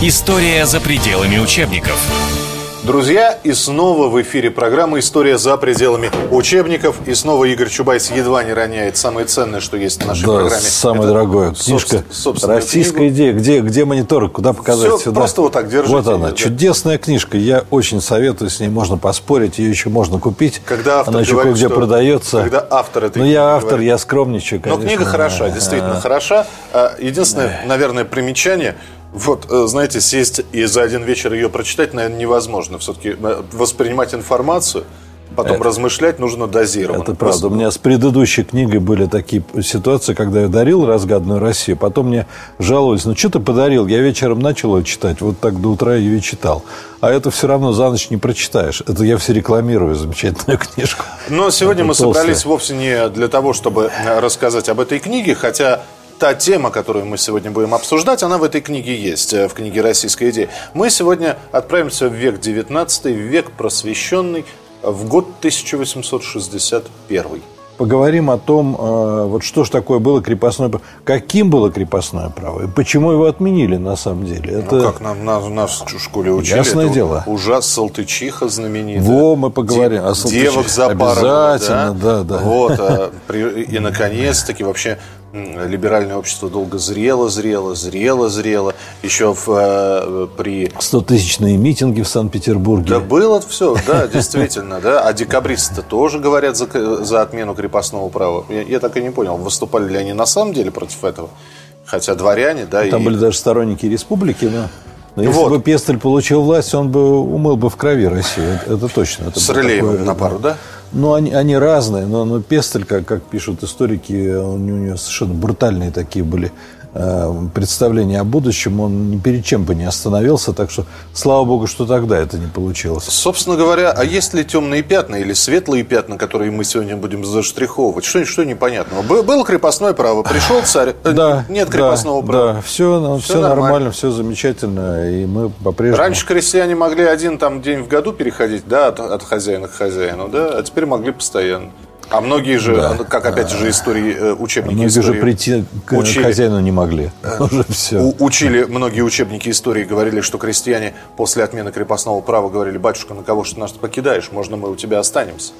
История за пределами учебников. Друзья, и снова в эфире программа «История за пределами учебников». И снова Игорь Чубайс едва не роняет самое ценное, что есть в нашей да, программе. самое Это дорогое. Книжка «Российская книгу. идея». Где, где монитор? Куда показать Все, сюда? просто вот так держите. Вот она. Да. Чудесная книжка. Я очень советую с ней. Можно поспорить. Ее еще можно купить. Когда автор она еще говорит, где что... продается. Когда автор этой Ну, я автор, говорит. я скромничаю, конечно. Но книга хороша, действительно хороша. А, единственное, наверное, примечание – вот, э, знаете, сесть и за один вечер ее прочитать, наверное, невозможно. Все-таки э, воспринимать информацию, потом это, размышлять нужно дозированно. Это правда. У меня с предыдущей книгой были такие ситуации, когда я дарил «Разгаданную Россию», потом мне жаловались, ну что ты подарил? Я вечером начал ее читать, вот так до утра ее и читал. А это все равно за ночь не прочитаешь. Это я все рекламирую, замечательную книжку. Но сегодня это мы толстая. собрались вовсе не для того, чтобы рассказать об этой книге, хотя та тема, которую мы сегодня будем обсуждать, она в этой книге есть, э, в книге «Российская идея». Мы сегодня отправимся в век XIX, в век просвещенный, в год 1861. Поговорим о том, э, вот что же такое было крепостное право, каким было крепостное право, и почему его отменили на самом деле. Это... Ну как нам, нас, нас в школе учили. Ясное это дело. Ужас Салтычиха знаменитая. Во, мы поговорим Де- о Салтычихе. Девок запарывала, Обязательно, да, да. Вот, а, и наконец-таки вообще либеральное общество долго зрело, зрело, зрело, зрело. Еще в, э, при... 100-тысячные митинги в Санкт-Петербурге. Да было все, да, действительно, да. А декабристы тоже говорят за, за отмену крепостного права. Я, я так и не понял, выступали ли они на самом деле против этого. Хотя дворяне, да, Там и... были даже сторонники республики, но, но если Вот. бы Пестель получил власть, он бы умыл бы в крови Россию. Это, точно. Это С Рылеевым такое- на пару, да? Ну, они, они разные, но, но Пестель, как, как пишут историки, у него совершенно брутальные такие были э, представления о будущем. Он ни перед чем бы не остановился, так что, слава богу, что тогда это не получилось. Собственно говоря, а есть ли темные пятна или светлые пятна, которые мы сегодня будем заштриховывать? Что, что непонятного? Бы- Было крепостное право, пришел царь, э, Да, нет да, крепостного права. Да, все, все, нормально. нормально, все замечательно, и мы по-прежнему... Раньше крестьяне могли один там день в году переходить, да, от, от хозяина к хозяину, да, а теперь могли постоянно. А многие же, Да. как опять же истории, э, учебники Многие же истории прийти к учили. хозяину не могли. Уже все. У- учили многие учебники истории, говорили, что крестьяне после отмены крепостного права говорили, батюшка, на кого ты нас покидаешь, можно мы у тебя останемся.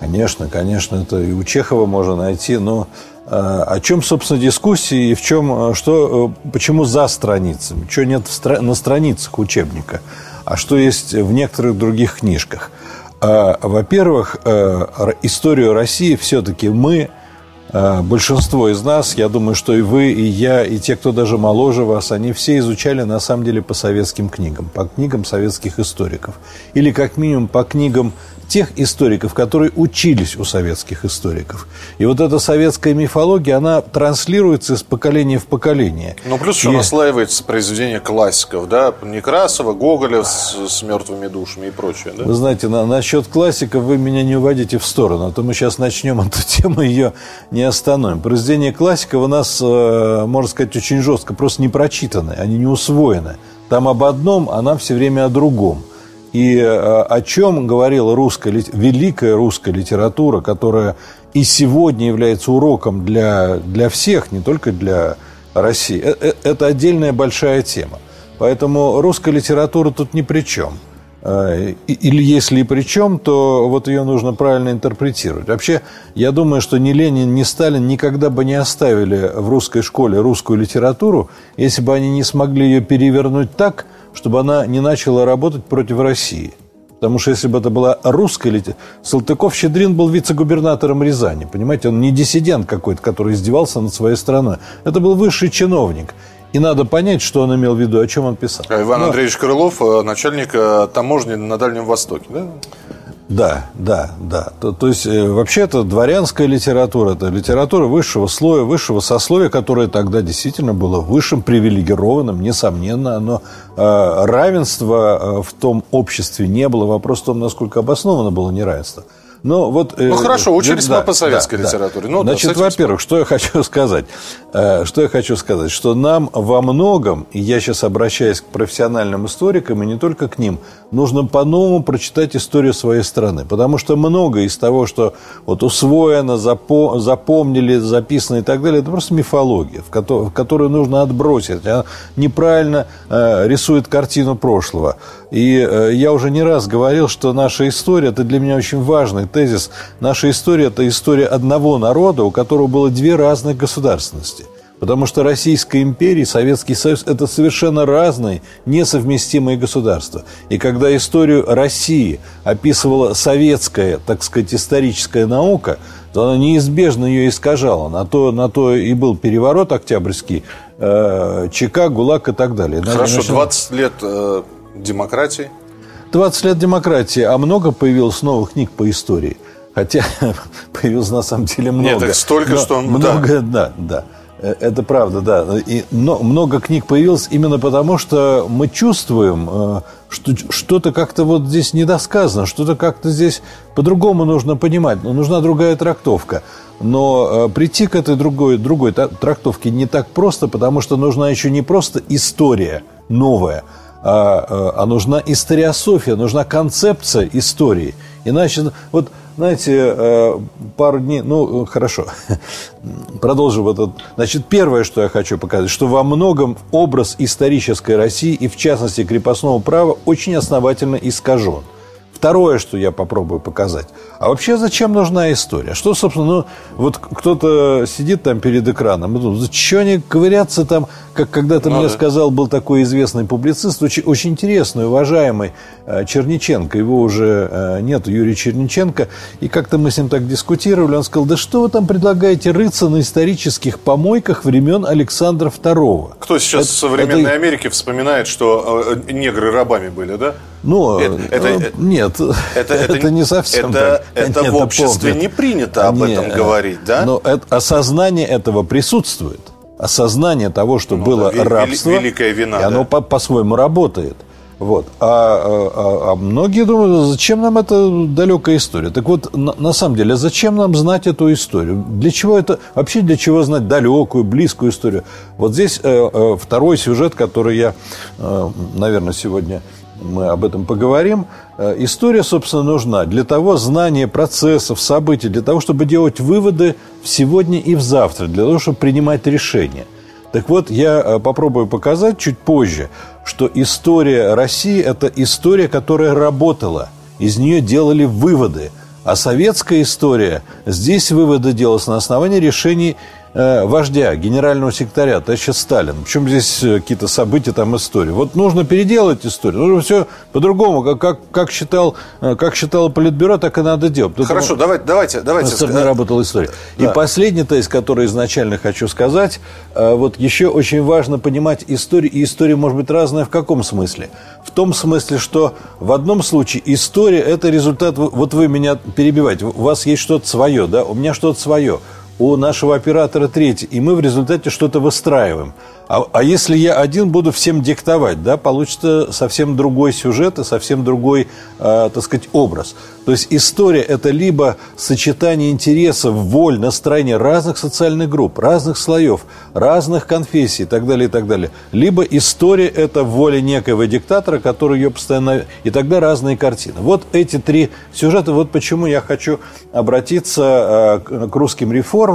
Конечно, конечно, это и у Чехова можно найти, но э, о чем, собственно, дискуссии и в чем, э, что, э, почему за страницами, что нет на страницах учебника, а что есть в некоторых других книжках. Э, Во-первых, э, историю России все-таки мы, э, большинство из нас, я думаю, что и вы, и я, и те, кто даже моложе вас, они все изучали на самом деле по советским книгам, по книгам советских историков. Или как минимум по книгам тех историков, которые учились у советских историков. И вот эта советская мифология, она транслируется из поколения в поколение. Ну, плюс еще И- наслаивается произведение классиков, да, Некрасова, Гоголя с, с мертвыми душами и прочее, да? Вы знаете, на, насчет классиков вы меня не уводите в сторону, а то мы сейчас начнем эту тему, ее не остановим. Произведения классиков у нас, э, можно сказать, очень жестко, просто не прочитаны, они не усвоены. Там об одном, а нам все время о другом. И э, о чем говорила русская, великая русская литература, которая и сегодня является уроком для, для всех, не только для России, э- э- это отдельная большая тема. Поэтому русская литература тут ни при чем. Или если и при чем, то вот ее нужно правильно интерпретировать. Вообще, я думаю, что ни Ленин, ни Сталин никогда бы не оставили в русской школе русскую литературу, если бы они не смогли ее перевернуть так, чтобы она не начала работать против России. Потому что если бы это была русская литература... Салтыков-Щедрин был вице-губернатором Рязани. Понимаете, он не диссидент какой-то, который издевался над своей страной. Это был высший чиновник. И надо понять, что он имел в виду, о чем он писал. А Иван Но- Андреевич Крылов, э, начальник э, таможни на Дальнем Востоке, да? Да, да, да. То, то есть, э, вообще, это дворянская литература, это литература высшего слоя, высшего сословия, которое тогда действительно было высшим, привилегированным, несомненно. Но э, равенства э, в том обществе не было. Вопрос в том, насколько обосновано было неравенство. Ну, вот, ну, хорошо, учились мы по советской да, литературе. Да. Ну, Значит, да, во-первых, что я хочу сказать? Что я хочу сказать? Что нам во многом, и я сейчас обращаюсь к профессиональным историкам, и не только к ним, нужно по-новому прочитать историю своей страны. Потому что многое из того, что вот усвоено, запомнили, записано и так далее, это просто мифология, в которую нужно отбросить. Она неправильно рисует картину прошлого. И я уже не раз говорил, что наша история, это для меня очень важный тезис, наша история – это история одного народа, у которого было две разных государственности. Потому что Российская империя и Советский Союз – это совершенно разные, несовместимые государства. И когда историю России описывала советская, так сказать, историческая наука, то она неизбежно ее искажала. На то, на то и был переворот октябрьский, э, ЧК, ГУЛАГ и так далее. Хорошо, 20 лет э, демократии. 20 лет демократии, а много появилось новых книг по истории. Хотя появилось на самом деле много. Нет, так столько, Но, что... Много, да, да. да. Э, это правда, да. И но, много книг появилось именно потому, что мы чувствуем, э, что что-то как-то вот здесь недосказано, что-то как-то здесь по-другому нужно понимать, но нужна другая трактовка. Но э, прийти к этой другой, другой трактовке не так просто, потому что нужна еще не просто история новая, а, а нужна историософия, нужна концепция истории. Иначе, вот, знаете, пару дней, ну, хорошо, продолжим вот это. Значит, первое, что я хочу показать, что во многом образ исторической России и, в частности, крепостного права очень основательно искажен. Второе, что я попробую показать. А вообще зачем нужна история? Что, собственно, ну, вот кто-то сидит там перед экраном и думает, зачем они ковыряться там, как когда-то ну, мне да. сказал, был такой известный публицист, очень, очень интересный, уважаемый э, Черниченко. Его уже э, нет, Юрий Черниченко. И как-то мы с ним так дискутировали. Он сказал, да что вы там предлагаете рыться на исторических помойках времен Александра II? Кто сейчас это, в современной это... Америке вспоминает, что э, негры рабами были, да? Ну, это, это, нет, это, это, это не совсем это, так. Это Они в обществе помнят. не принято об Они, этом говорить, да? Но это, осознание этого присутствует. Осознание того, что ну, было да, рабство, великая вина, и оно да. по- своему работает. Вот. А, а, а многие думают, зачем нам эта далекая история? Так вот, на, на самом деле, зачем нам знать эту историю? Для чего это? Вообще для чего знать далекую, близкую историю? Вот здесь э, э, второй сюжет, который я, э, наверное, сегодня мы об этом поговорим. Э, история, собственно, нужна для того знания процессов, событий, для того, чтобы делать выводы в сегодня и в завтра, для того, чтобы принимать решения. Так вот, я э, попробую показать чуть позже, что история России – это история, которая работала. Из нее делали выводы. А советская история, здесь выводы делались на основании решений вождя, генерального секретаря, товарища Сталина. Причем здесь э, какие-то события, там истории. Вот нужно переделать историю. Нужно все по-другому. Как, как, как, считал, э, как считало Политбюро, так и надо делать. Хорошо, Потому, давайте, давайте. давайте. Стороны работала история. Да. И последний тезис, который изначально хочу сказать. Вот еще очень важно понимать историю. И история может быть разная в каком смысле? В том смысле, что в одном случае история – это результат... Вот вы меня перебиваете. У вас есть что-то свое, да? У меня что-то свое у нашего оператора третий, и мы в результате что-то выстраиваем. А, а если я один буду всем диктовать, да, получится совсем другой сюжет и совсем другой, э, так сказать, образ. То есть история – это либо сочетание интересов, воль, настроения разных социальных групп, разных слоев, разных конфессий и так далее, и так далее. Либо история – это воля некоего диктатора, который ее постоянно… И тогда разные картины. Вот эти три сюжета. Вот почему я хочу обратиться э, к русским реформам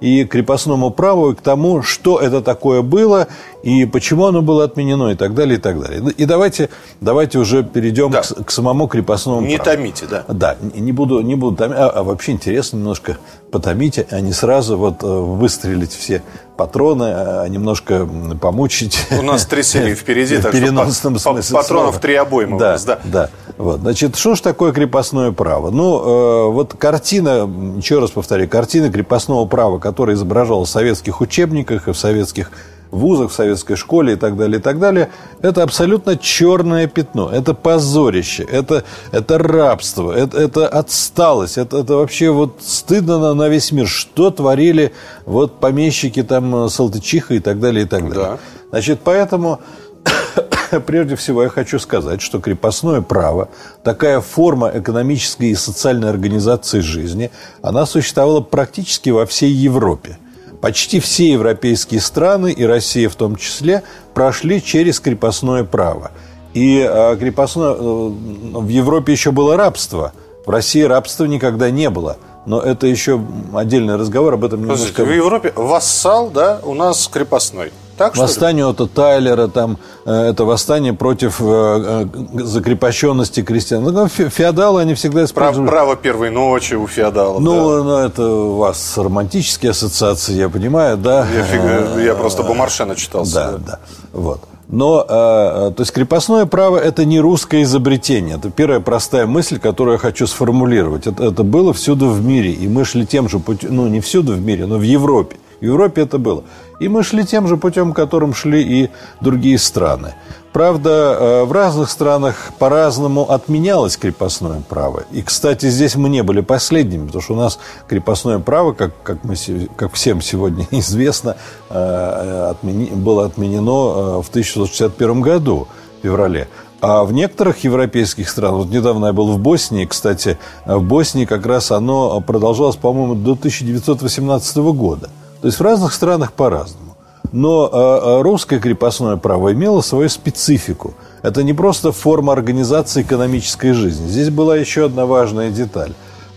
и крепостному праву, и к тому, что это такое было, и почему оно было отменено, и так далее, и так далее. И давайте, давайте уже перейдем да. к, к самому крепостному Не праву. томите, да. Да, не буду, не буду томить, а, а вообще интересно немножко потомить, а не сразу вот э, выстрелить все патроны, а немножко помучить. У нас три серии впереди, так что смысле патронов три обоймы да, да. Да, вот. Значит, что ж такое крепостное право? Ну, э, вот картина, еще раз повторю, картина крепостного права, которая изображалась в советских учебниках и в советских вузах, в советской школе и так далее, и так далее, это абсолютно черное пятно, это позорище, это, это рабство, это, это отсталость, это, это вообще вот стыдно на, на весь мир, что творили вот помещики там Салтычиха и так далее, и так далее. Да. Значит, поэтому прежде всего я хочу сказать, что крепостное право, такая форма экономической и социальной организации жизни, она существовала практически во всей Европе. Почти все европейские страны, и Россия в том числе, прошли через крепостное право. И а, крепостное... Э, в Европе еще было рабство. В России рабства никогда не было. Но это еще отдельный разговор, об этом немножко... В Европе вассал, да, у нас крепостной. Так, восстание от Тайлера, там, э, это восстание против э, э, закрепощенности крестьян. Ну, феодалы, они всегда используют... Право первой ночи у феодалов. Ну, да. ну, это у вас романтические ассоциации, я понимаю, да? Я, фига, я просто Бомаршена читал. Да, да, вот. Но, то есть, крепостное право – это не русское изобретение. Это первая простая мысль, которую я хочу сформулировать. Это, это было всюду в мире, и мы шли тем же путем, ну, не всюду в мире, но в Европе. В Европе это было. И мы шли тем же путем, которым шли и другие страны. Правда, э, в разных странах по-разному отменялось крепостное право. И, кстати, здесь мы не были последними, потому что у нас крепостное право, как, как, мы, как всем сегодня известно, э, отмени, было отменено э, в 1661 году, в феврале. А в некоторых европейских странах, вот недавно я был в Боснии, кстати, в Боснии как раз оно продолжалось, по-моему, до 1918 года – то есть в разных странах по-разному. Но э, русское крепостное право имело свою специфику. Это не просто форма организации экономической жизни. Здесь была еще одна важная деталь.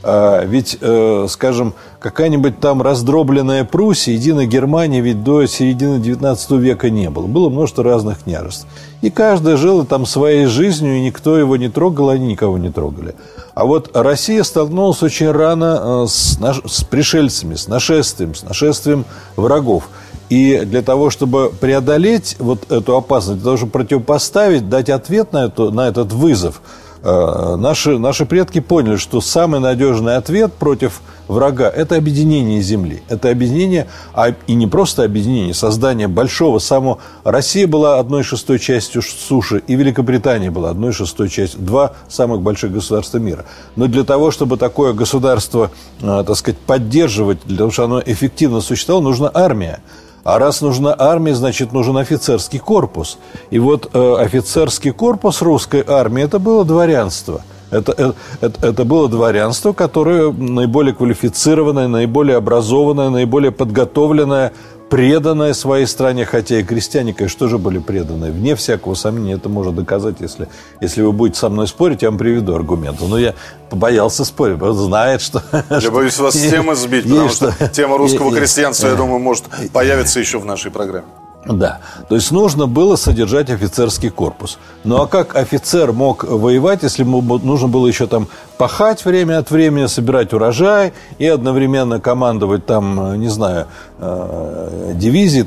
А, ведь, э, скажем, какая-нибудь там раздробленная Пруссия, единой Германии ведь до середины XIX века не было. Было множество разных княжеств. И каждая жила там своей жизнью, и никто его не трогал, они никого не трогали. А вот Россия столкнулась очень рано э, с, наш... с пришельцами, с нашествием, с нашествием врагов. И для того, чтобы преодолеть вот эту опасность, для того, чтобы противопоставить, дать ответ на, эту, на этот вызов – Э, наши, наши предки поняли, что самый надежный ответ против врага – это объединение земли. Это объединение, а, и не просто объединение, создание большого, самого... Россия была одной шестой частью суши, и Великобритания была одной шестой частью. Два самых больших государства мира. Но для того, чтобы такое государство, э, так сказать, поддерживать, для того, чтобы оно эффективно существовало, нужна армия. А раз нужна армия, значит, нужен офицерский корпус. И вот э, офицерский корпус русской армии – это было дворянство. Это, э, это, это было дворянство, которое наиболее квалифицированное, наиболее образованное, наиболее подготовленное преданная своей стране, хотя и крестьяне, конечно, тоже были преданы. Вне всякого сомнения это можно доказать, если, если вы будете со мной спорить, я вам приведу аргументы. Но я побоялся спорить, он знает, что... Я боюсь вас с темы сбить, потому что тема русского крестьянства, я думаю, может появиться еще в нашей программе. Да, то есть нужно было содержать офицерский корпус. Ну а как офицер мог воевать, если ему нужно было еще там пахать время от времени, собирать урожай и одновременно командовать там, не знаю, э, дивизией?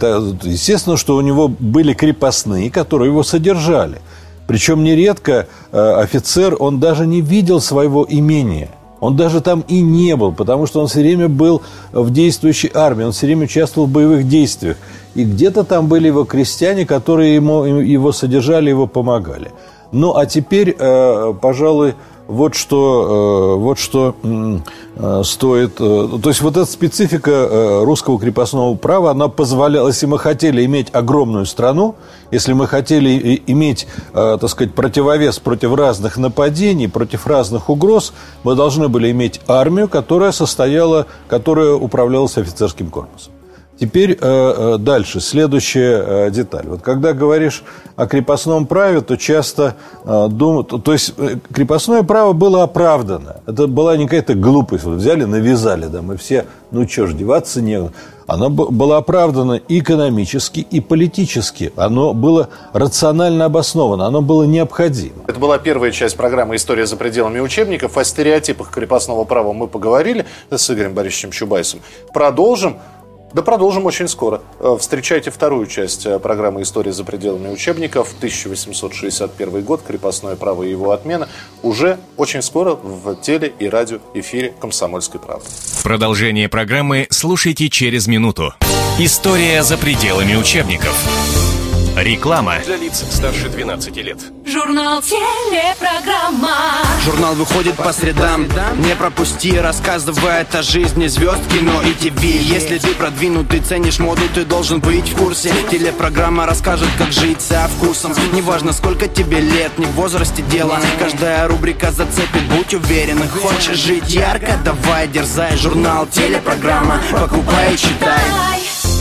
Естественно, что у него были крепостные, которые его содержали. Причем нередко э, офицер, он даже не видел своего имения. Он даже там и не был, потому что он все время был в действующей армии, он все время участвовал в боевых действиях. И где-то там были его крестьяне, которые ему, его содержали, его помогали. Ну, а теперь, э, пожалуй, вот что, э, вот что э, стоит... То есть вот эта специфика русского крепостного права, она позволяла, если мы хотели иметь огромную страну, если мы хотели иметь, так сказать, противовес против разных нападений, против разных угроз, мы должны были иметь армию, которая состояла, которая управлялась офицерским корпусом. Теперь э, э, дальше, следующая э, деталь. Вот когда говоришь о крепостном праве, то часто думают... То есть крепостное право было оправдано. Это была не какая-то глупость. Вот взяли, навязали, да, мы все, ну что ж, деваться не... Оно было оправдано экономически, и политически. Оно было рационально обосновано, оно было необходимо. Это была первая часть программы «История за пределами учебников». О стереотипах крепостного права мы поговорили с Игорем Борисовичем Чубайсом. Продолжим. Да продолжим очень скоро. Э, встречайте вторую часть э, программы «История за пределами учебников». 1861 год, крепостное право и его отмена. Уже очень скоро в теле- и радиоэфире «Комсомольской правды». Продолжение программы слушайте через минуту. «История за пределами учебников». Реклама. Для лиц старше 12 лет. Журнал телепрограмма. Журнал выходит по средам. Не пропусти, рассказывает о жизни звезд кино и ТВ Если ты продвинутый, ценишь моду, ты должен быть в курсе. Телепрограмма расскажет, как жить со вкусом. Неважно, сколько тебе лет, не в возрасте дело. Каждая рубрика зацепит, будь уверен. Хочешь жить ярко, давай, дерзай. Журнал телепрограмма, покупай и читай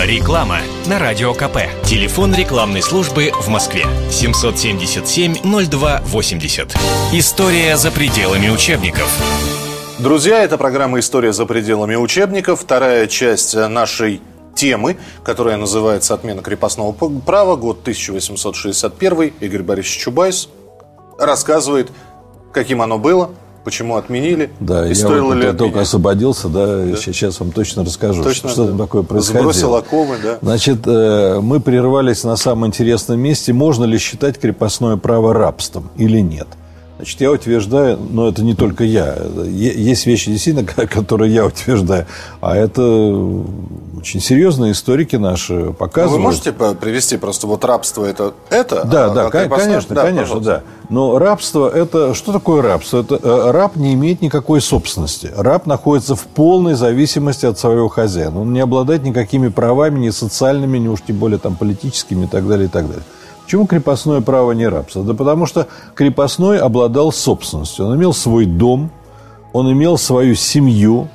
Реклама на Радио КП. Телефон рекламной службы в Москве. 777-0280. История за пределами учебников. Друзья, это программа «История за пределами учебников». Вторая часть нашей темы, которая называется «Отмена крепостного права», год 1861. Игорь Борисович Чубайс рассказывает, каким оно было, почему отменили, Да, и я стоило вот ли только отменять. освободился, да, сейчас вам точно расскажу, Точно, что да. там такое происходило. Сбросил оковы, да. Значит, э, мы прервались на самом интересном месте. Можно ли считать крепостное право рабством или нет? Значит, я утверждаю, но это не только я. Есть вещи, действительно, которые я утверждаю, а это очень серьезные историки наши Ну, показывают. Вы можете привести просто вот рабство это это? Да, а- да, а конечно, конечно, пожалуйста. да. Но рабство это что такое рабство? Это э, раб не имеет никакой собственности. Раб находится в полной зависимости от своего хозяина. Он не обладает никакими правами, ни социальными, ни уж тем более там политическими и так далее, и так далее. Почему крепостное право не рабство? Да потому что крепостной обладал собственностью. Он имел свой дом, он имел свою семью,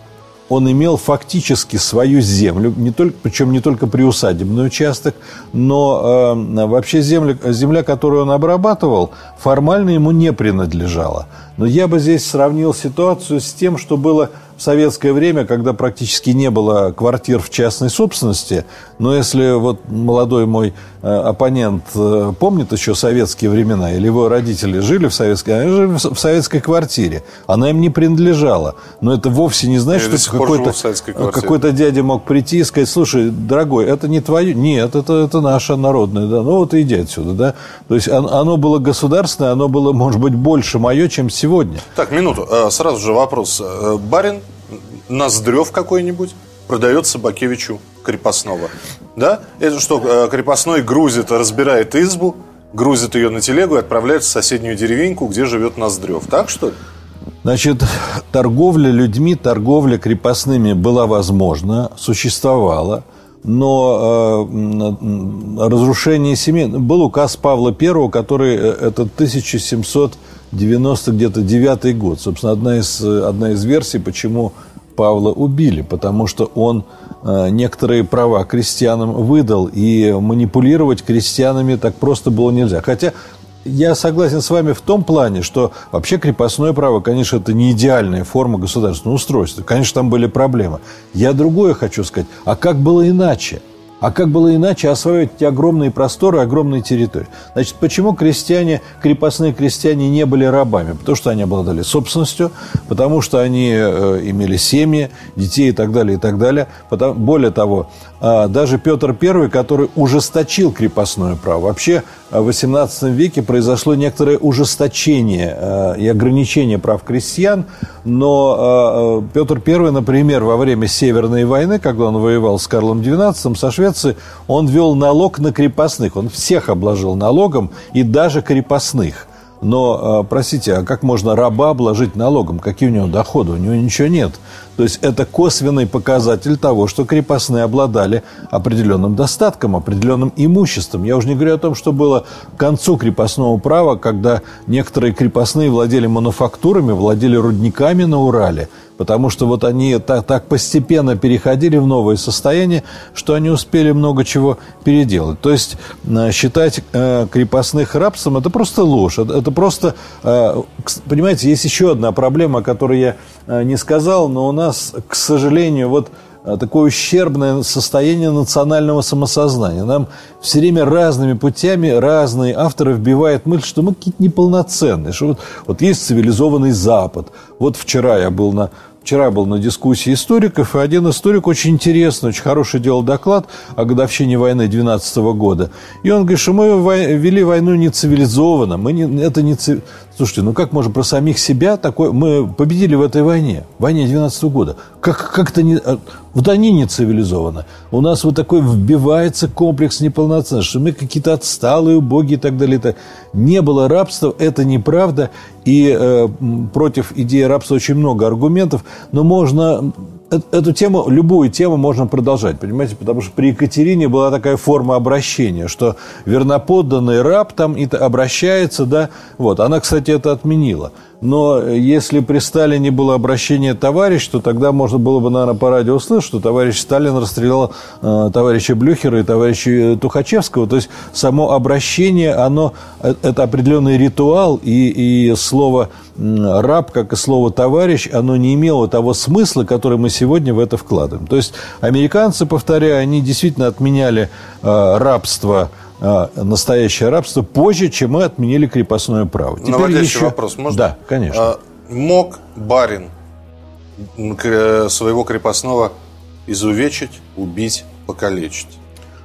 он имел фактически свою землю, не только, причем не только приусадебный участок, но э, вообще земля, земля, которую он обрабатывал, формально ему не принадлежала. Но я бы здесь сравнил ситуацию с тем, что было в советское время, когда практически не было квартир в частной собственности, но если вот молодой мой э, оппонент э, помнит еще советские времена, или его родители жили в советской, они жили в советской квартире, она им не принадлежала, но это вовсе не значит, Я что какой-то, какой-то дядя мог прийти и сказать, слушай, дорогой, это не твое, нет, это, это наше народное, да, ну вот иди отсюда, да, то есть он- оно было государственное, оно было, может быть, больше мое, чем сегодня. Так, минуту. Э, Сразу же вопрос. Барин Ноздрев какой-нибудь продает Собакевичу крепостного. Да? Это что, э, крепостной грузит, разбирает избу, грузит ее на телегу и отправляет в соседнюю деревеньку, где живет Ноздрев. Так что ли? Значит, торговля людьми, торговля крепостными была возможна, существовала, но э, разрушение семей... Был указ Павла I, который... э, Это 1790 где-то девятый год. Собственно, одна из, одна из версий, почему Павла убили, потому что он э, некоторые права крестьянам выдал, и манипулировать крестьянами так просто было нельзя. Хотя я согласен с вами в том плане, что вообще крепостное право, конечно, это не идеальная форма государственного устройства. Конечно, там были проблемы. Я другое хочу сказать. А как было иначе? А как было иначе осваивать эти огромные просторы, огромные территории? Значит, почему крестьяне, крепостные крестьяне не были рабами? Потому что они обладали собственностью, потому что они э, имели семьи, детей и так далее, и так далее. Потом- более того, а, даже Петр I, который ужесточил крепостное право, вообще э, XVIII веке произошло некоторое ужесточение э, и ограничение прав крестьян, но э, э, Петр I, например, во время Северной войны, когда он воевал с Карлом XII, со Швецией, он ввел налог на крепостных. Он всех обложил налогом, и даже крепостных. Но, э, простите, а как можно раба обложить налогом? Какие у него доходы? У него ничего нет. То есть это косвенный показатель того, что крепостные обладали определенным достатком, определенным имуществом. Я уже не говорю о том, что было к концу крепостного права, когда некоторые крепостные владели мануфактурами, владели рудниками на Урале, потому что вот они так, так постепенно переходили в новое состояние, что они успели много чего переделать. То есть э, считать э, крепостных рабством – это просто ложь. Это, просто, э, понимаете, есть еще одна проблема, о которой я не сказал, но у нас, к сожалению, вот такое ущербное состояние национального самосознания. Нам все время разными путями разные авторы вбивают мысль, что мы какие-то неполноценные, что вот, вот есть цивилизованный Запад. Вот вчера я был на Вчера был на дискуссии историков, и один историк очень интересный, очень хороший делал доклад о годовщине войны 12 года. И он говорит, что мы вели войну не цивилизованно. Мы не, это не Слушайте, ну как можно про самих себя такое... Мы победили в этой войне, в войне 12 года. Как, как это не... а, Вот они не цивилизованы. У нас вот такой вбивается комплекс неполноценности, что мы какие-то отсталые, убогие и так далее. Это не было рабства, это неправда. И э, против идеи рабства очень много аргументов, но можно эту тему, любую тему можно продолжать, понимаете, потому что при Екатерине была такая форма обращения, что верноподданный раб там и обращается, да, вот, она, кстати, это отменила. Но если при Сталине было обращение товарищ, то тогда можно было бы, наверное, по радио услышать, что товарищ Сталин расстрелял э, товарища Блюхера и товарища Тухачевского. То есть само обращение, оно, э, это определенный ритуал, и, и слово раб, как и слово товарищ, оно не имело того смысла, который мы сегодня в это вкладываем. То есть американцы, повторяю, они действительно отменяли э, рабство настоящее рабство позже, чем мы отменили крепостное право. Теперь Наводящий еще... вопрос, можно? Да, конечно. А, мог барин своего крепостного изувечить, убить, покалечить?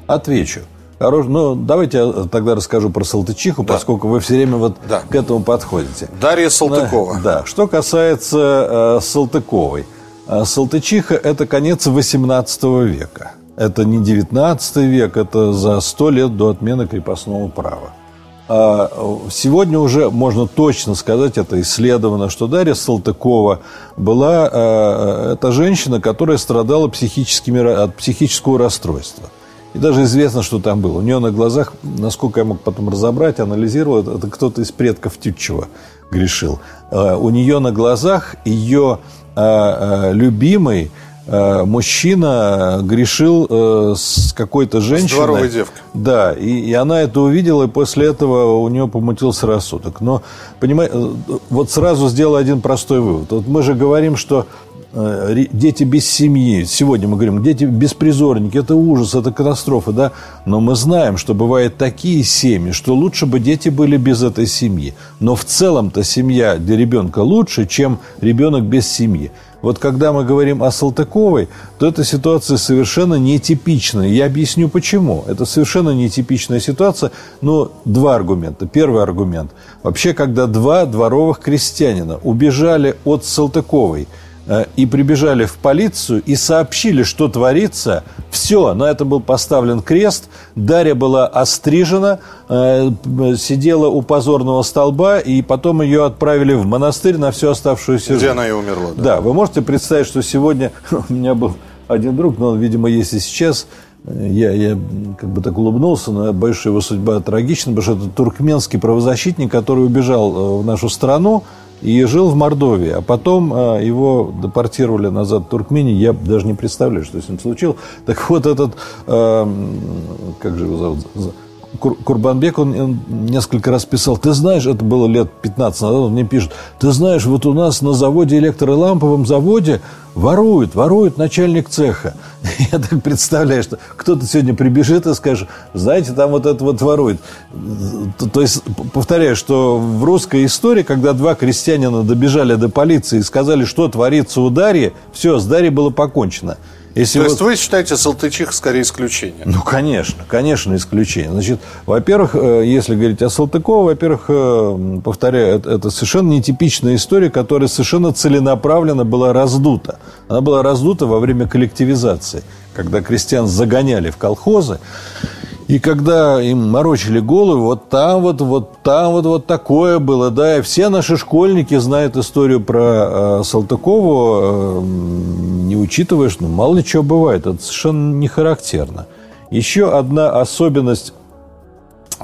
Отвечу. Хорош, ну, давайте я тогда расскажу про Салтычиху, да. поскольку вы все время вот да. к этому подходите. Дарья Салтыкова. Да. да. Что касается э, Салтыковой. Э, Салтычиха – это конец XVIII века. Это не 19 век, это за 100 лет до отмены крепостного права. А сегодня уже можно точно сказать, это исследовано, что Дарья Салтыкова была а, эта женщина, которая страдала психическими, от психического расстройства. И даже известно, что там было. У нее на глазах, насколько я мог потом разобрать, анализировал, это кто-то из предков Тютчева грешил. А, у нее на глазах ее любимый Э, мужчина грешил э, с какой-то женщиной. С дворовой девкой. Да, и, и она это увидела, и после этого у нее помутился рассудок. Но, понимаете, э, вот сразу сделал один простой вывод. Вот мы же говорим, что дети без семьи, сегодня мы говорим, дети беспризорники, это ужас, это катастрофа, да, но мы знаем, что бывают такие семьи, что лучше бы дети были без этой семьи, но в целом-то семья для ребенка лучше, чем ребенок без семьи. Вот когда мы говорим о Салтыковой, то эта ситуация совершенно нетипичная. Я объясню почему. Это совершенно нетипичная ситуация. Но два аргумента. Первый аргумент. Вообще, когда два дворовых крестьянина убежали от Салтыковой – Э, и прибежали в полицию и сообщили, что творится. Все, на это был поставлен крест. Дарья была острижена, э, сидела у позорного столба, и потом ее отправили в монастырь на всю оставшуюся жизнь. Где она и умерла. Да. да, вы можете представить, что сегодня у меня был один друг, но он, видимо, есть и сейчас. Я, я как бы так улыбнулся, но я боюсь, что его судьба трагична, потому что это туркменский правозащитник, который убежал э, в нашу страну, и жил в Мордовии. А потом а, его депортировали назад в Туркмению. Я даже не представляю, что с ним случилось. Так вот этот, а, как же его зовут, Курбанбек, он несколько раз писал, ты знаешь, это было лет 15 назад, он мне пишет, ты знаешь, вот у нас на заводе, электроламповом заводе воруют, воруют начальник цеха. Я так представляю, что кто-то сегодня прибежит и скажет, знаете, там вот это вот ворует. То есть, повторяю, что в русской истории, когда два крестьянина добежали до полиции и сказали, что творится у Дарьи, все, с Дарьей было покончено. Если То вот... есть вы считаете Салтычих скорее исключение? Ну, конечно, конечно, исключение. Значит, во-первых, э, если говорить о Салтыкове, во-первых, э, повторяю, это совершенно нетипичная история, которая совершенно целенаправленно была раздута. Она была раздута во время коллективизации, когда крестьян загоняли в колхозы. И когда им морочили голову, вот там вот, вот там вот, вот такое было, да, и все наши школьники знают историю про э, Салтыкову, э, не учитывая, что ну, мало ли чего бывает, это совершенно не характерно. Еще одна особенность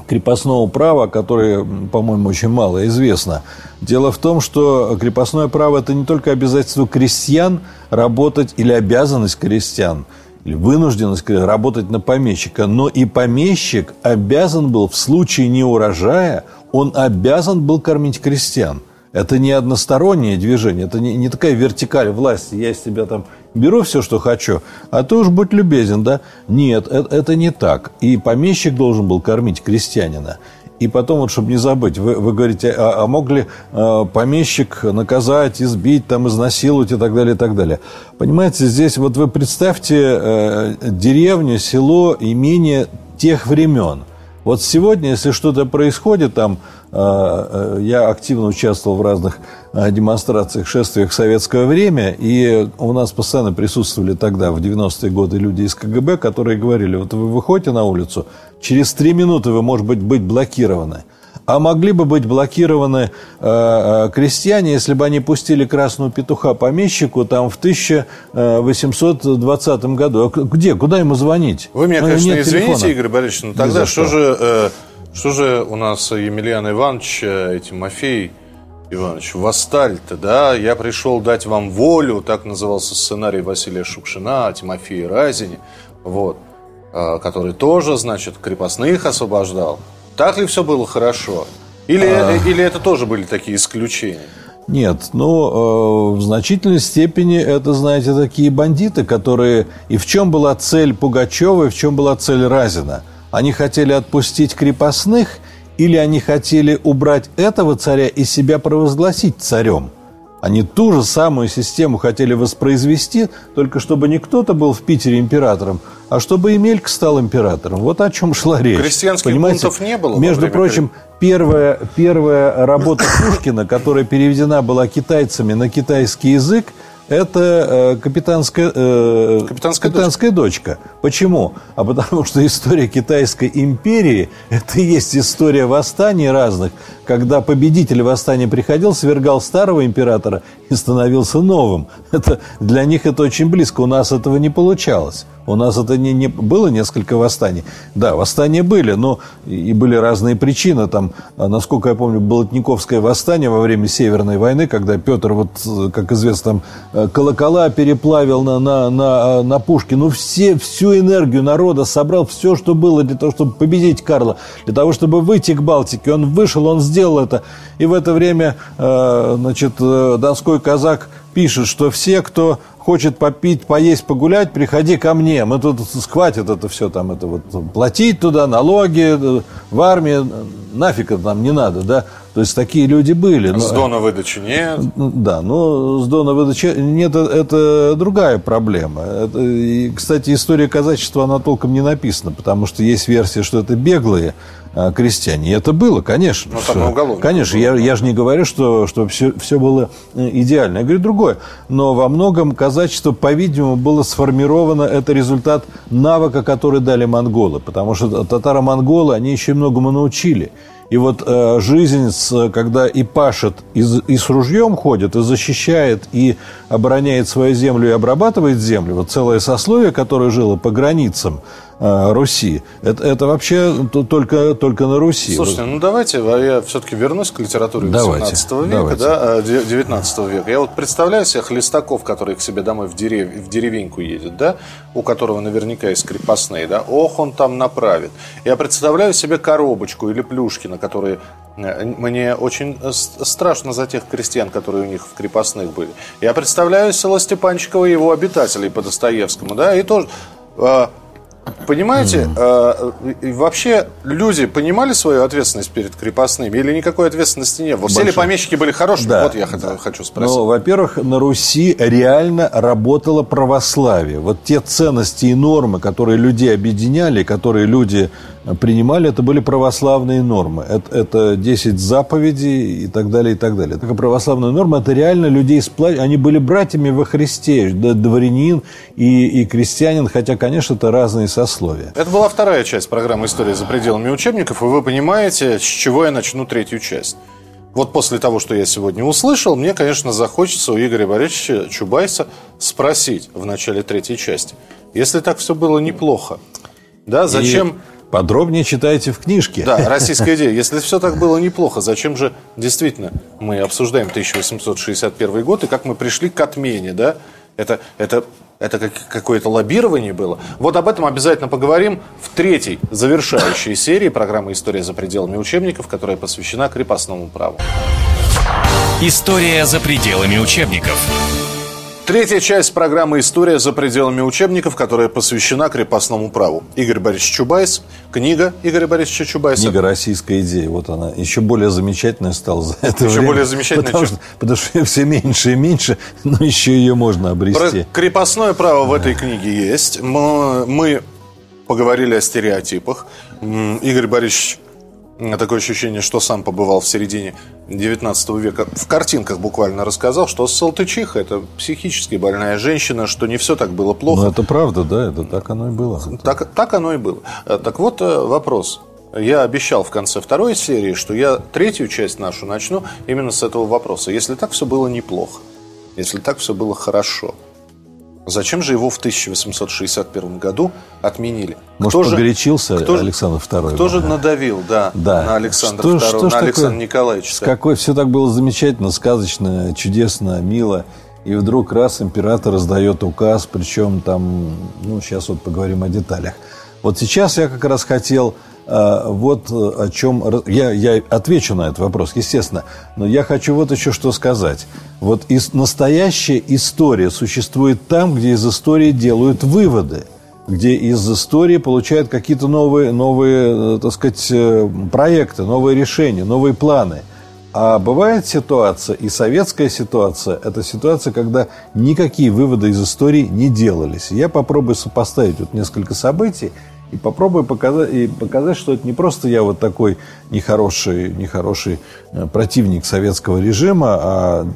крепостного права, которая, по-моему, очень мало известна. Дело в том, что крепостное право – это не только обязательство крестьян работать или обязанность крестьян – или вынужденность работать на помещика, но и помещик обязан был в случае неурожая, он обязан был кормить крестьян. Это не одностороннее движение, это не, не такая вертикаль власти. Я из тебя там беру все, что хочу, а ты уж будь любезен, да? Нет, это, это не так. И помещик должен был кормить крестьянина. И потом, вот, чтобы не забыть, вы, вы говорите, а, а мог ли а, помещик наказать, избить, там, изнасиловать и так далее, и так далее. Понимаете, здесь вот вы представьте э, деревню, село, имение тех времен. Вот сегодня, если что-то происходит там, э, я активно участвовал в разных э, демонстрациях, шествиях в советское время, и у нас постоянно присутствовали тогда, в 90-е годы, люди из КГБ, которые говорили, вот вы выходите на улицу, через три минуты вы, может быть, быть блокированы. А могли бы быть блокированы э, э, крестьяне, если бы они пустили красного петуха помещику там в 1820 году. А где? Куда ему звонить? Вы меня, Ну, конечно, извините, телефона. Игорь Борисович, но тогда что что. же, э, что же у нас Емельян Иванович, э, Тимофей Иванович, восстали-то, да? Я пришел дать вам волю, так назывался сценарий Василия Шукшина о Тимофее Разине, вот, э, который тоже, значит, крепостных освобождал. Так ли все было хорошо? Или, А. э, или это тоже были такие исключения? Нет, ну, э, в значительной степени это, знаете, такие бандиты, которые... И в чем была цель Пугачева, и в чем была цель Разина? Они хотели отпустить крепостных, или они хотели убрать этого царя и себя провозгласить царем? Они ту же самую систему хотели воспроизвести, только чтобы не кто-то был в Питере императором, а чтобы Емелька стал императором. Вот о чем шла речь. Крестьянских Понимаете? бунтов не было Между прочим, первая, первая работа Пушкина, которая переведена была китайцами на китайский язык, это э, капитанская, э, Капитанская дочка. Почему? А потому что история Китайской империи – это и есть история восстаний разных, когда победитель восстания приходил, свергал старого императора и становился новым. Это, для них это очень близко. У нас этого не получалось. У нас это не, не было несколько восстаний. Да, восстания были, но и были разные причины. Там, а, насколько я помню, Болотниковское восстание во время Северной войны, когда Петр, вот, как известно, там, э, колокола переплавил на, на, на, э, на пушке. Ну, все, всю энергию народа собрал, все, что было для того, чтобы победить Карла, для того, чтобы выйти к Балтике. Он вышел, он сделал это. И в это время, э, значит, Донской казак пишет, что все, кто хочет попить, поесть, погулять, приходи ко мне. Мы тут схватит это все там, это вот платить туда, налоги, э, в армии, э, нафиг это нам не надо, да. То есть такие люди были. Но- С Дона выдачи нет. ну, Да, но с Дона выдачи нет, это другая проблема. Это, и, кстати, история казачества, она толком не написана, потому что есть версия, что это беглые а, крестьяне. И это было, конечно. Ну, там уголовник Конечно, я, я же не говорю, что, что все, все было э, идеально. Я говорю другое. Но во многом казачество, по-видимому, было сформировано, это результат навыка, который дали монголы. Потому что татаро-монголы, они еще многому научили. И вот э, жизнь, когда и пашет, и, и с ружьем ходит, и защищает, и обороняет свою землю, и обрабатывает землю, вот целое сословие, которое жило по границам Руси, это, это вообще только, только на Руси. Слушайте, ну давайте, а я все-таки вернусь к литературе Давайте, 18 века, давайте. да, э, де- 19 века. Я вот представляю себе Хлестаков, который к себе домой в, дерев... в деревеньку едет, да, у которого наверняка есть крепостные, да, ох, он там направит. Я представляю себе коробочку или Плюшкина, которые э, мне очень э, страшно за тех крестьян, которые у них в крепостных были. Я представляю село Степанчикова и его обитателей по Достоевскому, да, и тоже... Понимаете, э, вообще люди понимали свою ответственность перед крепостными или никакой ответственности не было? Все ли Большой. помещики были хорошими? Да, вот я хотел- хочу спросить. Ну, во-первых, на Руси реально работало православие. Вот те ценности и нормы, которые людей объединяли, которые люди принимали, это были православные нормы. Это, это 10 заповедей и так далее, и так далее. Такая православная норма, это реально людей сплачивали. Они были братьями во Христе, дворянин и, и крестьянин, хотя, конечно, это разные сословия. Это была вторая часть программы «История за пределами учебников», и вы понимаете, с чего я начну третью часть. Вот после того, что я сегодня услышал, мне, конечно, захочется у Игоря Борисовича Чубайса спросить в начале третьей части. Если так все было неплохо, да, зачем... И подробнее читайте в книжке. Да, российская идея. Если все так было неплохо, зачем же действительно мы обсуждаем 1861 год и как мы пришли к отмене, да? Это, это, это как, какое-то лоббирование было. Вот об этом обязательно поговорим в третьей завершающей серии программы «История за пределами учебников», которая посвящена крепостному праву. История за пределами учебников. Третья часть программы «История за пределами учебников», которая посвящена крепостному праву. Игорь Борисович Чубайс, книга Игоря Борисовича Чубайса. Книга «Российская идея». Вот она. Еще более замечательная стала за это Еще время. более замечательная, Потому, чем- что, потому что все меньше и меньше, но еще ее можно Про обрести. крепостное право в этой книге есть. Мы, мы поговорили о стереотипах. Игорь Борисович такое ощущение, что сам побывал в середине 19 века. В картинках буквально рассказал, что Салтычиха – это психически больная женщина, что не все так было плохо. Ну, это правда, да, это так оно и было. Так, так оно и было. Э, так вот э, вопрос. Я обещал в конце второй серии, что я третью часть нашу начну именно с этого вопроса. Если так все было неплохо, если так все было хорошо – Зачем же его в 1861 году отменили? Может, кто погорячился же, кто, Александр II? Кто же надавил, да, да. на Александра что, II, что на Александра такое, Николаевича? С какой все так было замечательно, сказочно, чудесно, мило. И вдруг раз император раздает указ, причем там, ну, сейчас вот поговорим о деталях. Вот сейчас я как раз хотел вот э, о чем... Я, я отвечу на этот вопрос, естественно. Но я хочу вот еще что сказать. Вот из, настоящая история существует там, где из истории делают выводы. Где из истории получают какие-то новые, новые, э, так сказать, э, проекты, новые решения, новые планы. А бывает ситуация, и советская ситуация, это ситуация, когда никакие выводы из истории не делались. Я попробую сопоставить вот несколько событий, и попробую показать, и показать, что это не просто я вот такой нехороший, нехороший э, противник советского режима, а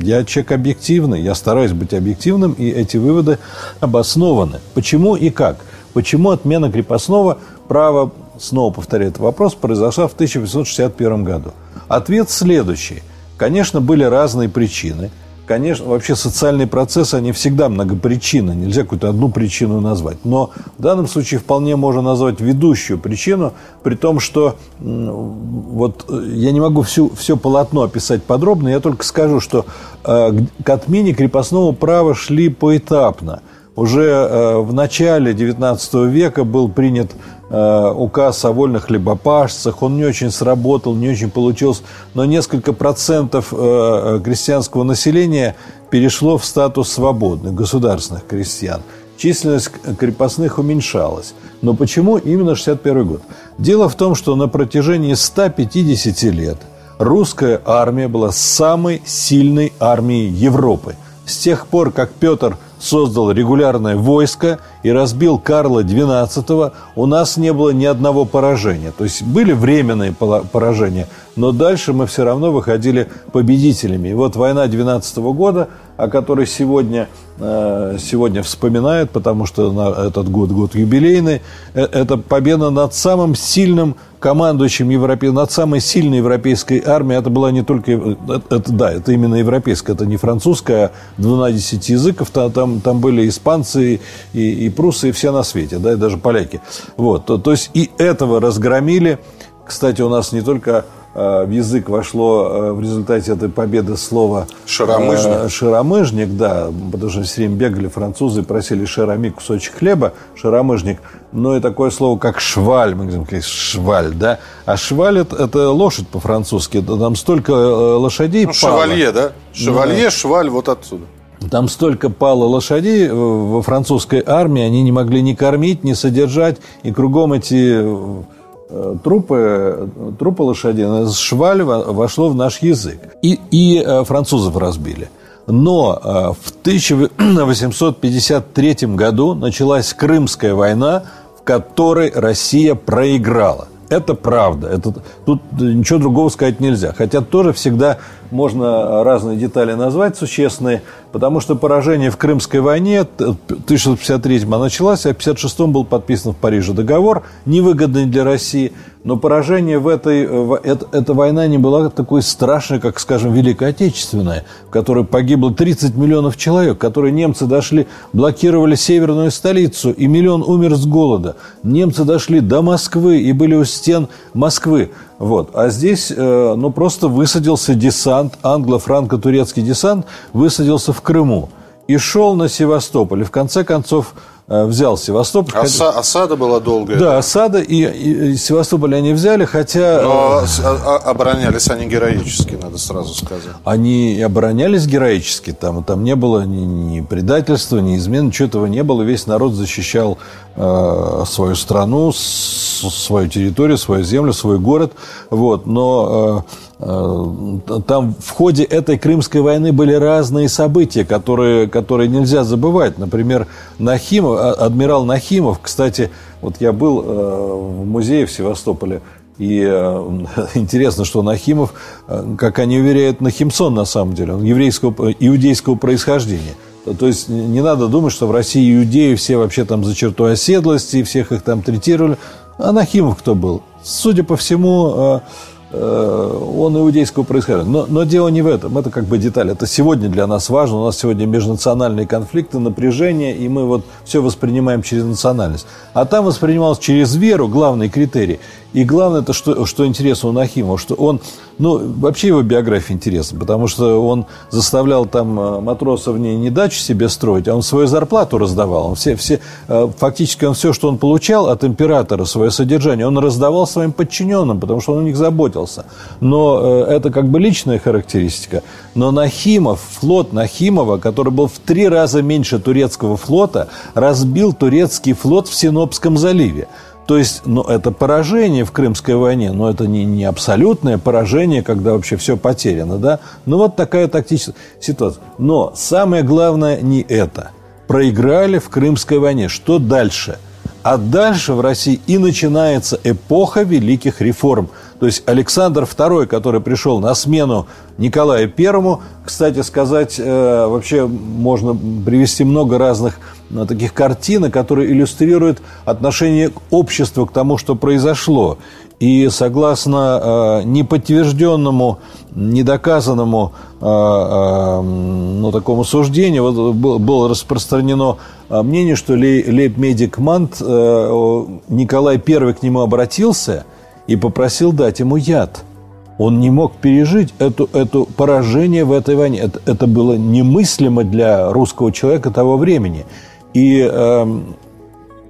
я человек объективный, я стараюсь быть объективным, и эти выводы обоснованы. Почему и как? Почему отмена крепостного права, снова повторяю этот вопрос, произошла в 1861 году? Ответ следующий. Конечно, были разные причины – конечно, вообще социальные процессы, они всегда многопричинны. Нельзя какую-то одну причину назвать. Но в данном случае вполне можно назвать ведущую причину, при том, что вот э, я не могу всю, все полотно описать подробно, я только скажу, что э, к отмене крепостного права шли поэтапно. Уже э, в начале XIX века был принят указ о вольных хлебопашцах, он не очень сработал, не очень получился, но несколько процентов э, э, крестьянского населения перешло в статус свободных государственных крестьян. Численность крепостных уменьшалась. Но почему именно 61 год? Дело в том, что на протяжении 150 лет русская армия была самой сильной армией Европы. С тех пор, как Петр создал регулярное войско и разбил Карла XII, у нас не было ни одного поражения. То есть были временные поражения, но дальше мы все равно выходили победителями. И вот война 12 года, о которой сегодня, э, сегодня вспоминают, потому что этот год год юбилейный, э, это победа над самым сильным командующим европе... над самой сильной европейской армией. Это была не только... Э, это, да, это именно европейская, это не французская, а 12 языков. Там, там были испанцы и, и прусы, и все на свете, да, и даже поляки. Вот, то, то есть и этого разгромили. Кстати, у нас не только Э, в язык вошло э, в результате этой победы слово «шаромыжник». Э, «Шаромыжник», да, потому что все время бегали французы, просили «шарами» кусочек хлеба, «шаромыжник». Но и такое слово, как «шваль», мы говорим, «шваль», да. А «шваль» это, это лошадь по-французски, там столько лошадей ну, пало. «Шевалье», да? «Шевалье», да. «шваль» вот отсюда. Там столько пало лошадей во французской армии, они не могли ни кормить, ни содержать, и кругом эти Э, трупы, трупы лошадей, шваль вошло в наш язык. И, и э, французов разбили. Но э, в 1853 году началась Крымская война, в которой Россия проиграла. Это правда. Это, тут ничего другого сказать нельзя. Хотя тоже всегда можно разные детали назвать существенные, потому что поражение в Крымской войне в 1653 началось, а в 1956 был подписан в Париже договор, невыгодный для России – но поражение в этой... В, это, эта война не была такой страшной, как, скажем, Великая Отечественная, в которой погибло 30 миллионов человек, в которой немцы дошли, блокировали северную столицу, и миллион умер с голода. Немцы дошли до Москвы и были у стен Москвы. Вот. А здесь, э, ну, просто высадился десант, англо-франко-турецкий десант, высадился в Крыму и шел на Севастополь. И в конце концов Э, взял Севастополь. Оса, осада была долгая. Да, осада, и, и, и Севастополь они взяли, хотя... Но э, оборонялись они героически, надо сразу сказать. Они оборонялись героически, там, там не было ни, ни предательства, ни измен, ничего этого не было. Весь народ защищал э, свою страну, с, свою территорию, свою землю, свой город. Вот, но... Э, Э, там в ходе этой Крымской войны были разные события, которые, которые нельзя забывать. Например, Нахимов, а, адмирал Нахимов, кстати, вот я был э, в музее в Севастополе, И э, интересно, что Нахимов, э, как они уверяют, Нахимсон на самом деле, он еврейского, иудейского происхождения. То есть не надо думать, что в России иудеи все вообще там за чертой оседлости, всех их там третировали. А Нахимов кто был? Судя по всему, э, э, он иудейского происхождения. Но, но дело не в этом. Это как бы деталь. Это сегодня для нас важно. У нас сегодня межнациональные конфликты, напряжение, и мы вот все воспринимаем через национальность. А там воспринималось через веру, главный критерий. И главное, это что, что интересно у Нахимова, что он, ну, вообще его биография интересна, потому что он заставлял там э, матросов не, не дачу себе строить, а он свою зарплату раздавал. Он все, все, э, фактически он все, что он получал от императора, свое содержание, он раздавал своим подчиненным, потому что он о них заботился. Но э, это как бы личная характеристика. Но Нахимов, флот Нахимова, который был в три раза меньше турецкого флота, разбил турецкий флот в Синопском заливе. То есть, ну, это поражение в Крымской войне, но это не, не абсолютное поражение, когда вообще все потеряно, да? Ну, вот такая тактическая ситуация. Но самое главное не это. Проиграли в Крымской войне. Что дальше? А дальше в России и начинается эпоха великих реформ. То есть Александр II, который пришел на смену Николаю Первому, кстати сказать, э, вообще можно привести много разных э, таких картинок, которые иллюстрируют отношение общества к тому, что произошло. И согласно э, неподтвержденному, недоказанному э, э, ну, такому суждению, вот, было распространено э, мнение, что лейб-медик Мант, э, Николай I к нему обратился и попросил дать ему яд – он не мог пережить эту, эту поражение в этой войне. Это, это было немыслимо для русского человека того времени. И, э,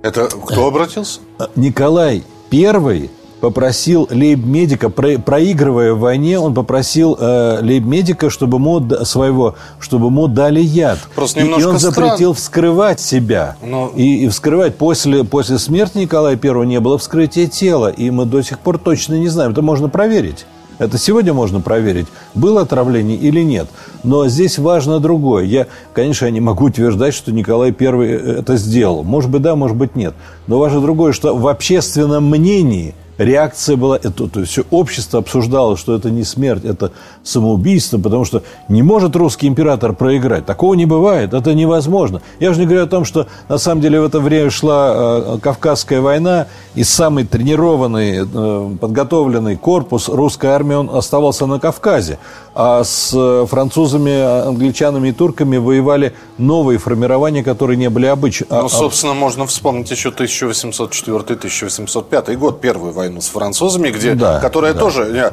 это кто обратился? Николай I попросил лейб-медика, про, проигрывая в войне, он попросил э, лейб-медика, чтобы ему своего, чтобы ему дали яд. Просто и, и он запретил вскрывать себя. Но... И, и вскрывать после, после смерти Николая I не было вскрытия тела. И мы до сих пор точно не знаем. Это можно проверить. Это сегодня можно проверить, было отравление или нет. Но здесь важно другое. Я, конечно, я не могу утверждать, что Николай I это сделал. Может быть, да, может быть, нет. Но важно другое, что в общественном мнении – реакция была, это, то есть все общество обсуждало, что это не смерть, это самоубийство, потому что не может русский император проиграть. Такого не бывает, это невозможно. Я же не говорю о том, что на самом деле в это время шла э, Кавказская война, и самый тренированный, э, подготовленный корпус русской армии, он оставался на Кавказе. А с э, французами, англичанами и турками воевали новые формирования, которые не были обычны. Ну, а, собственно, можно вспомнить еще 1804-1805 год, первую войну войну с французами, где, да, которая да. тоже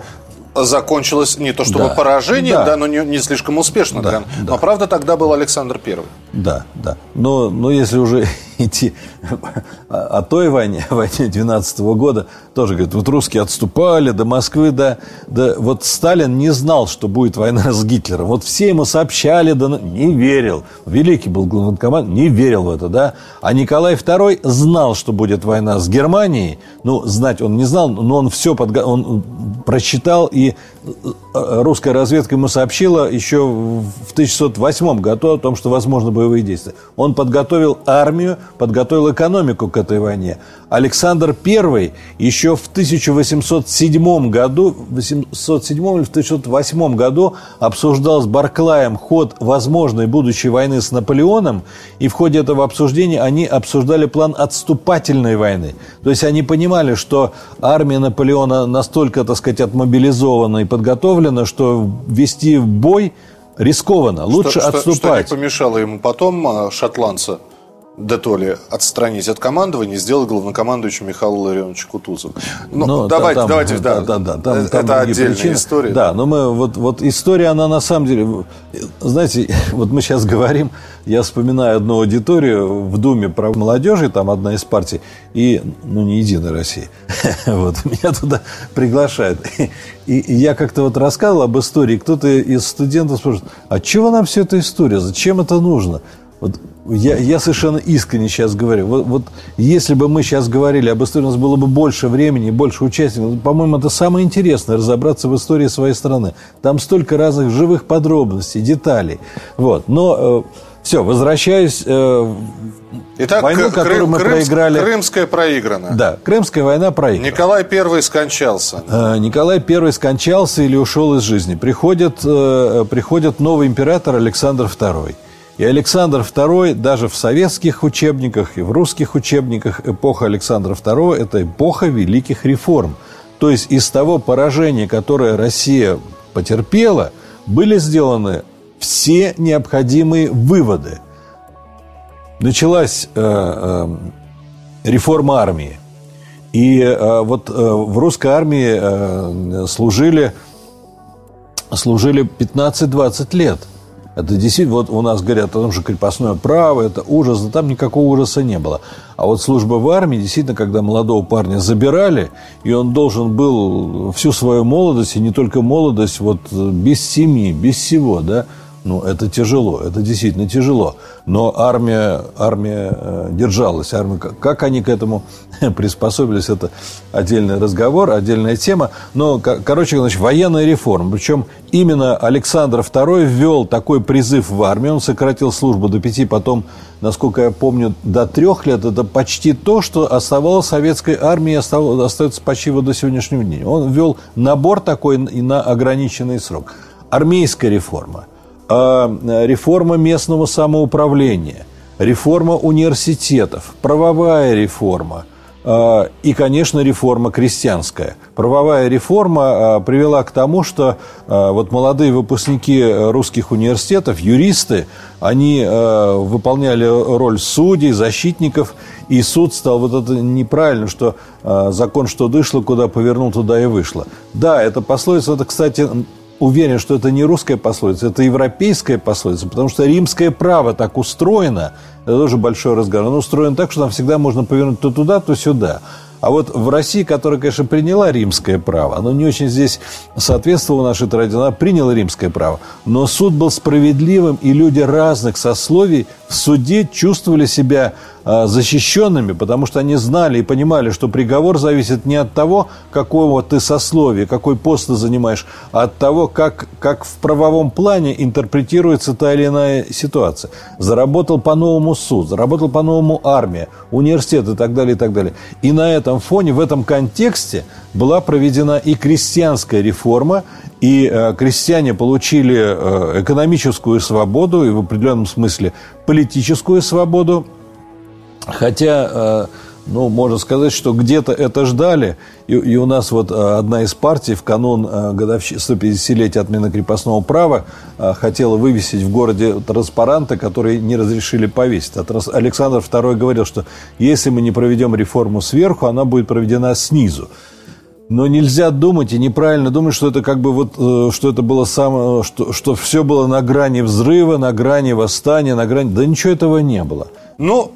закончилась не то чтобы да. поражением, да. да, но не, не слишком успешно. Да, да. Но правда тогда был Александр Первый. Да, да. Но, но если уже идти о той войне, войне 12 -го года, тоже говорят, вот русские отступали до Москвы, да, да, вот Сталин не знал, что будет война с Гитлером. Вот все ему сообщали, да не верил. Великий был главнокомандующий, не верил в это, да. А Николай II знал, что будет война с Германией. Ну, знать он не знал, но он все подго... он прочитал, и русская разведка ему сообщила еще в 1608 году о том, что возможно боевые действия. Он подготовил армию, подготовил экономику к этой войне. Александр I еще в 1807 году, 807 или в 1808 году обсуждал с Барклаем ход возможной будущей войны с Наполеоном, и в ходе этого обсуждения они обсуждали план отступательной войны. То есть они понимали, что армия Наполеона настолько, так сказать, отмобилизована и подготовлена, что вести бой рискованно, лучше что, отступать. Что, что не помешало ему потом а, шотландца Детоли отстранить от командования, сделать главнокомандующим Михаил Ларионович Кутузов. Ну, ну давайте, там, давайте, да, да, да, там, это там отдельная причины. история. Да, но мы вот, вот история, она на самом деле, знаете, вот мы сейчас говорим, я вспоминаю одну аудиторию в Думе про молодежи, там одна из партий, и, ну, не Единая Россия, вот, меня туда приглашают. И, и я как-то вот рассказывал об истории, кто-то из студентов спрашивает, а чего нам вся эта история, зачем это нужно? Вот я, я совершенно искренне сейчас говорю. Вот, вот если бы мы сейчас говорили об истории, у нас было бы больше времени, больше участников. По-моему, это самое интересное, разобраться в истории своей страны. Там столько разных живых подробностей, деталей. Вот. Но э, Все, возвращаюсь э, Итак, войну, Крым- которую мы Крымск- проиграли. Крымская проиграна. Да, Крымская война проиграна. Николай I скончался. Э, Николай I скончался или ушел из жизни. Приходит, э, приходит новый император Александр II. И Александр II даже в советских учебниках и в русских учебниках эпоха Александра II – это эпоха великих реформ. То есть из того поражения, которое Россия потерпела, были сделаны все необходимые выводы. Началась э, э, реформа армии. И э, вот э, в русской армии э, служили, служили 15-20 лет. Это действительно, вот у нас говорят о том, что крепостное право, это ужас, да там никакого ужаса не было. А вот служба в армии, действительно, когда молодого парня забирали, и он должен был всю свою молодость, и не только молодость, вот без семьи, без всего, да, ну, это тяжело, это действительно тяжело. Но армия, армия э, держалась. Армия, как, они к этому приспособились, это отдельный разговор, отдельная тема. Но, ко- короче, значит, военная реформа. Причем именно Александр II ввел такой призыв в армию. Он сократил службу до пяти, потом, насколько я помню, до трех лет. Это почти то, что оставалось советской армии, остается почти вот до сегодняшнего дня. Он ввел набор такой на ограниченный срок. Армейская реформа – реформа местного самоуправления, реформа университетов, правовая реформа а, и, конечно, реформа крестьянская. Правовая реформа а, привела к тому, что а, вот молодые выпускники русских университетов, юристы, они а, выполняли роль судей, защитников, и суд стал вот это неправильно, что а, закон что дышло, куда повернул, туда и вышло. Да, это пословица, это, кстати, уверен, что это не русская пословица, это европейская пословица, потому что римское право так устроено, это тоже большой разговор, оно устроено так, что там всегда можно повернуть то туда, то сюда. А вот в России, которая, конечно, приняла римское право, оно не очень здесь соответствовало нашей традиции, она приняла римское право, но суд был справедливым, и люди разных сословий в суде чувствовали себя защищенными, потому что они знали и понимали, что приговор зависит не от того, какого ты сословия, какой пост ты занимаешь, а от того, как, как в правовом плане интерпретируется та или иная ситуация. Заработал по-новому суд, заработал по-новому армия, университет и так далее, и так далее. И на этом фоне, в этом контексте была проведена и крестьянская реформа, и э, крестьяне получили э, экономическую свободу и в определенном смысле политическую свободу, Хотя, э, ну, можно сказать, что где-то это ждали. И, и у нас вот э, одна из партий в канун э, годовщины 150-летия отмены крепостного права хотела вывесить в городе транспаранты, которые не разрешили повесить. А Александр II говорил, что если мы не проведем реформу сверху, она будет проведена снизу. Но нельзя думать и неправильно думать, что это как бы вот, что это было самое, что, что все было на грани взрыва, на грани восстания, на грани... Да ничего этого не было. Ну,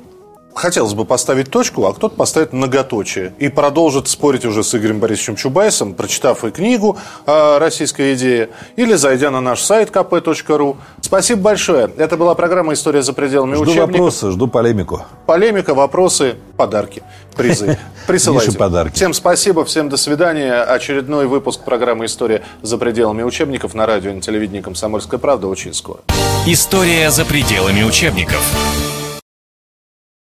хотелось бы поставить точку, а кто-то поставит многоточие. И продолжит спорить уже с Игорем Борисовичем Чубайсом, прочитав и книгу «Российская идея», или зайдя на наш сайт kp.ru. Спасибо большое. Это была программа «История за пределами Жду учебников». вопросы, жду полемику. Полемика, вопросы, подарки, призы. Присылайте. Подарки. Всем спасибо, всем до свидания. Очередной выпуск программы «История за пределами учебников» на радио и на телевидении «Комсомольская правда» очень скоро. История за пределами учебников.